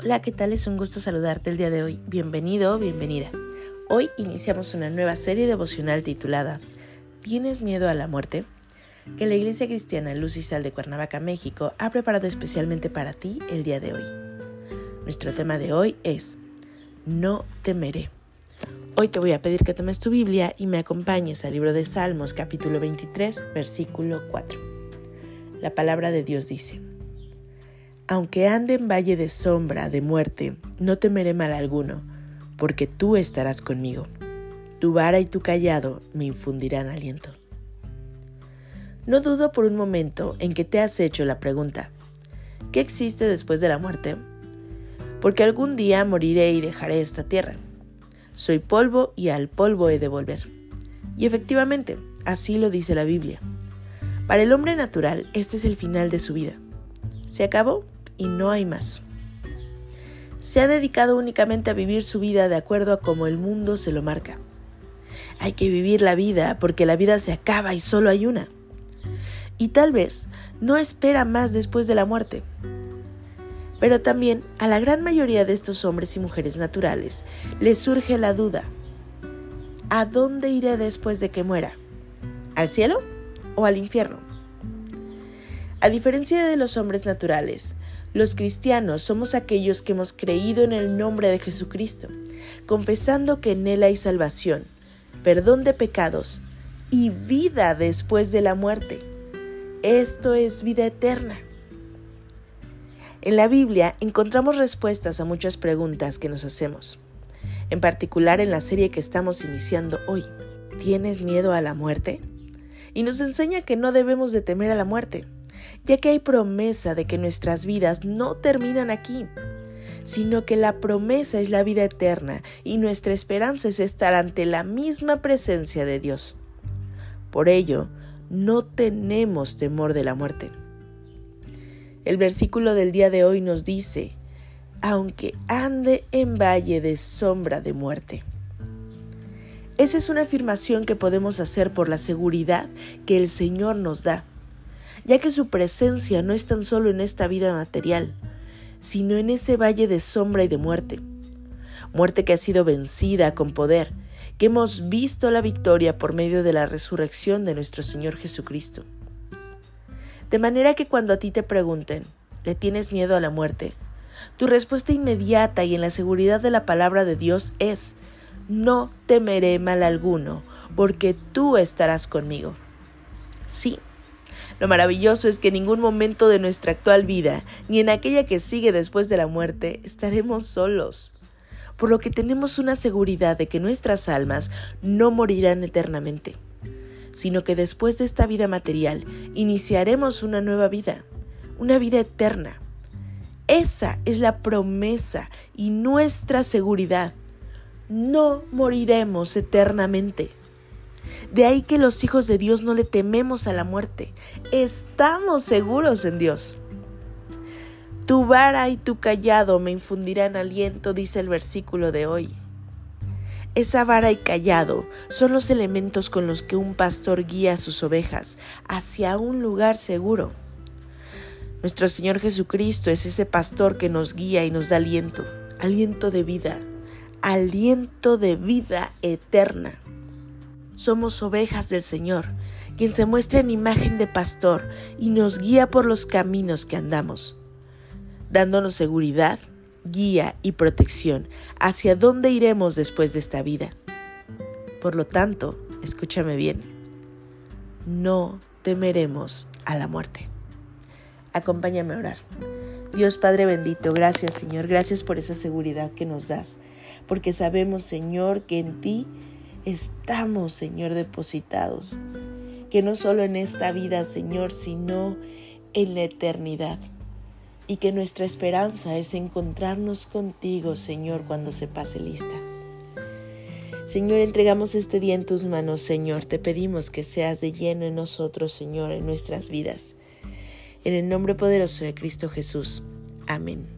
Hola, ¿qué tal? Es un gusto saludarte el día de hoy. Bienvenido, bienvenida. Hoy iniciamos una nueva serie devocional titulada ¿Tienes miedo a la muerte? que la Iglesia Cristiana Luz y Sal de Cuernavaca, México, ha preparado especialmente para ti el día de hoy. Nuestro tema de hoy es No temeré. Hoy te voy a pedir que tomes tu Biblia y me acompañes al libro de Salmos capítulo 23, versículo 4. La palabra de Dios dice, aunque ande en valle de sombra, de muerte, no temeré mal alguno, porque tú estarás conmigo. Tu vara y tu callado me infundirán aliento. No dudo por un momento en que te has hecho la pregunta, ¿qué existe después de la muerte? Porque algún día moriré y dejaré esta tierra. Soy polvo y al polvo he de volver. Y efectivamente, así lo dice la Biblia. Para el hombre natural, este es el final de su vida. Se acabó y no hay más. Se ha dedicado únicamente a vivir su vida de acuerdo a como el mundo se lo marca. Hay que vivir la vida porque la vida se acaba y solo hay una. Y tal vez no espera más después de la muerte. Pero también a la gran mayoría de estos hombres y mujeres naturales les surge la duda. ¿A dónde iré después de que muera? ¿Al cielo o al infierno? A diferencia de los hombres naturales, los cristianos somos aquellos que hemos creído en el nombre de Jesucristo, confesando que en Él hay salvación, perdón de pecados y vida después de la muerte. Esto es vida eterna. En la Biblia encontramos respuestas a muchas preguntas que nos hacemos, en particular en la serie que estamos iniciando hoy. ¿Tienes miedo a la muerte? Y nos enseña que no debemos de temer a la muerte ya que hay promesa de que nuestras vidas no terminan aquí, sino que la promesa es la vida eterna y nuestra esperanza es estar ante la misma presencia de Dios. Por ello, no tenemos temor de la muerte. El versículo del día de hoy nos dice, aunque ande en valle de sombra de muerte. Esa es una afirmación que podemos hacer por la seguridad que el Señor nos da ya que su presencia no es tan solo en esta vida material, sino en ese valle de sombra y de muerte. Muerte que ha sido vencida con poder, que hemos visto la victoria por medio de la resurrección de nuestro Señor Jesucristo. De manera que cuando a ti te pregunten, ¿le tienes miedo a la muerte? Tu respuesta inmediata y en la seguridad de la palabra de Dios es, no temeré mal alguno, porque tú estarás conmigo. Sí, lo maravilloso es que en ningún momento de nuestra actual vida, ni en aquella que sigue después de la muerte, estaremos solos. Por lo que tenemos una seguridad de que nuestras almas no morirán eternamente, sino que después de esta vida material iniciaremos una nueva vida, una vida eterna. Esa es la promesa y nuestra seguridad. No moriremos eternamente. De ahí que los hijos de Dios no le tememos a la muerte. Estamos seguros en Dios. Tu vara y tu callado me infundirán aliento, dice el versículo de hoy. Esa vara y callado son los elementos con los que un pastor guía a sus ovejas hacia un lugar seguro. Nuestro Señor Jesucristo es ese pastor que nos guía y nos da aliento, aliento de vida, aliento de vida eterna somos ovejas del Señor, quien se muestra en imagen de pastor y nos guía por los caminos que andamos, dándonos seguridad, guía y protección hacia dónde iremos después de esta vida. Por lo tanto, escúchame bien, no temeremos a la muerte. Acompáñame a orar. Dios Padre bendito, gracias Señor, gracias por esa seguridad que nos das, porque sabemos Señor que en ti estamos, Señor, depositados. Que no solo en esta vida, Señor, sino en la eternidad. y que nuestra esperanza es encontrarnos contigo, Señor, cuando se pase lista. Señor, entregamos este día en tus manos, Señor. Te pedimos que seas de lleno en nosotros, Señor, en nuestras vidas. En el nombre poderoso de Cristo Jesús. Amén.